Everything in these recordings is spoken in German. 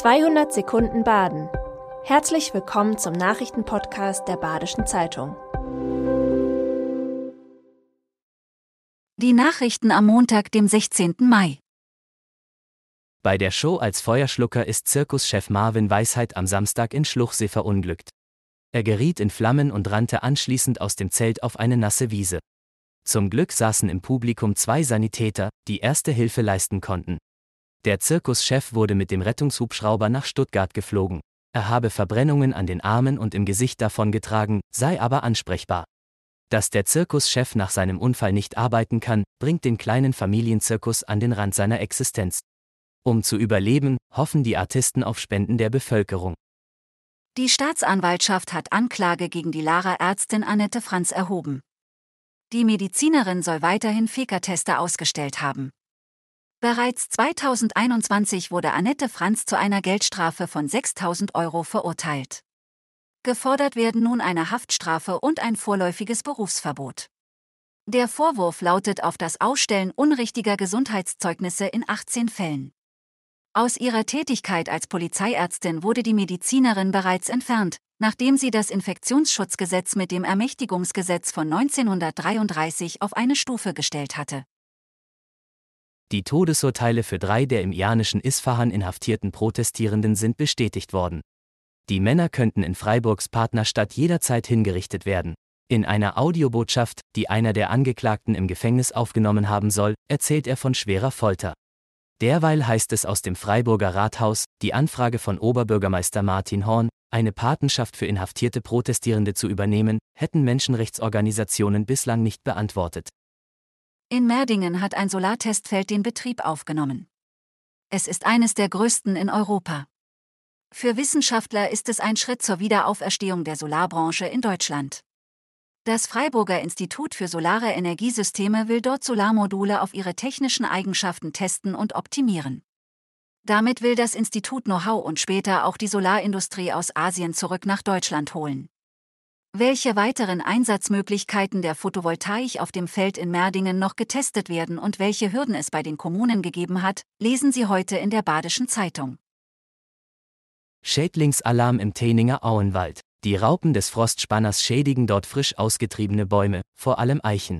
200 Sekunden Baden. Herzlich willkommen zum Nachrichtenpodcast der Badischen Zeitung. Die Nachrichten am Montag, dem 16. Mai. Bei der Show als Feuerschlucker ist Zirkuschef Marvin Weisheit am Samstag in Schluchsee verunglückt. Er geriet in Flammen und rannte anschließend aus dem Zelt auf eine nasse Wiese. Zum Glück saßen im Publikum zwei Sanitäter, die erste Hilfe leisten konnten. Der Zirkuschef wurde mit dem Rettungshubschrauber nach Stuttgart geflogen. Er habe Verbrennungen an den Armen und im Gesicht davongetragen, sei aber ansprechbar. Dass der Zirkuschef nach seinem Unfall nicht arbeiten kann, bringt den kleinen Familienzirkus an den Rand seiner Existenz. Um zu überleben, hoffen die Artisten auf Spenden der Bevölkerung. Die Staatsanwaltschaft hat Anklage gegen die Lara-Ärztin Annette Franz erhoben. Die Medizinerin soll weiterhin Feka-Teste ausgestellt haben. Bereits 2021 wurde Annette Franz zu einer Geldstrafe von 6000 Euro verurteilt. Gefordert werden nun eine Haftstrafe und ein vorläufiges Berufsverbot. Der Vorwurf lautet auf das Ausstellen unrichtiger Gesundheitszeugnisse in 18 Fällen. Aus ihrer Tätigkeit als Polizeiärztin wurde die Medizinerin bereits entfernt, nachdem sie das Infektionsschutzgesetz mit dem Ermächtigungsgesetz von 1933 auf eine Stufe gestellt hatte. Die Todesurteile für drei der im iranischen Isfahan inhaftierten Protestierenden sind bestätigt worden. Die Männer könnten in Freiburgs Partnerstadt jederzeit hingerichtet werden. In einer Audiobotschaft, die einer der Angeklagten im Gefängnis aufgenommen haben soll, erzählt er von schwerer Folter. Derweil heißt es aus dem Freiburger Rathaus, die Anfrage von Oberbürgermeister Martin Horn, eine Patenschaft für inhaftierte Protestierende zu übernehmen, hätten Menschenrechtsorganisationen bislang nicht beantwortet. In Merdingen hat ein Solartestfeld den Betrieb aufgenommen. Es ist eines der größten in Europa. Für Wissenschaftler ist es ein Schritt zur Wiederauferstehung der Solarbranche in Deutschland. Das Freiburger Institut für Solare Energiesysteme will dort Solarmodule auf ihre technischen Eigenschaften testen und optimieren. Damit will das Institut Know-how und später auch die Solarindustrie aus Asien zurück nach Deutschland holen. Welche weiteren Einsatzmöglichkeiten der Photovoltaik auf dem Feld in Merdingen noch getestet werden und welche Hürden es bei den Kommunen gegeben hat, lesen Sie heute in der Badischen Zeitung. Schädlingsalarm im Teninger Auenwald. Die Raupen des Frostspanners schädigen dort frisch ausgetriebene Bäume, vor allem Eichen.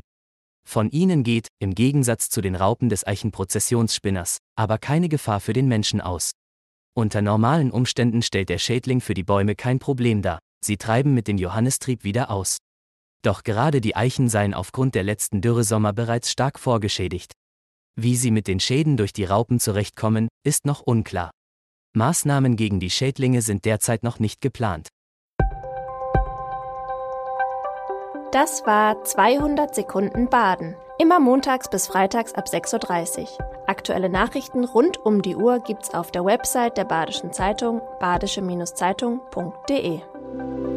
Von ihnen geht, im Gegensatz zu den Raupen des Eichenprozessionsspinners, aber keine Gefahr für den Menschen aus. Unter normalen Umständen stellt der Schädling für die Bäume kein Problem dar, sie treiben mit dem Johannistrieb wieder aus. Doch gerade die Eichen seien aufgrund der letzten Dürresommer bereits stark vorgeschädigt. Wie sie mit den Schäden durch die Raupen zurechtkommen, ist noch unklar. Maßnahmen gegen die Schädlinge sind derzeit noch nicht geplant. Das war 200 Sekunden Baden. Immer montags bis freitags ab 6.30 Uhr. Aktuelle Nachrichten rund um die Uhr gibt's auf der Website der Badischen Zeitung badische-zeitung.de. thank you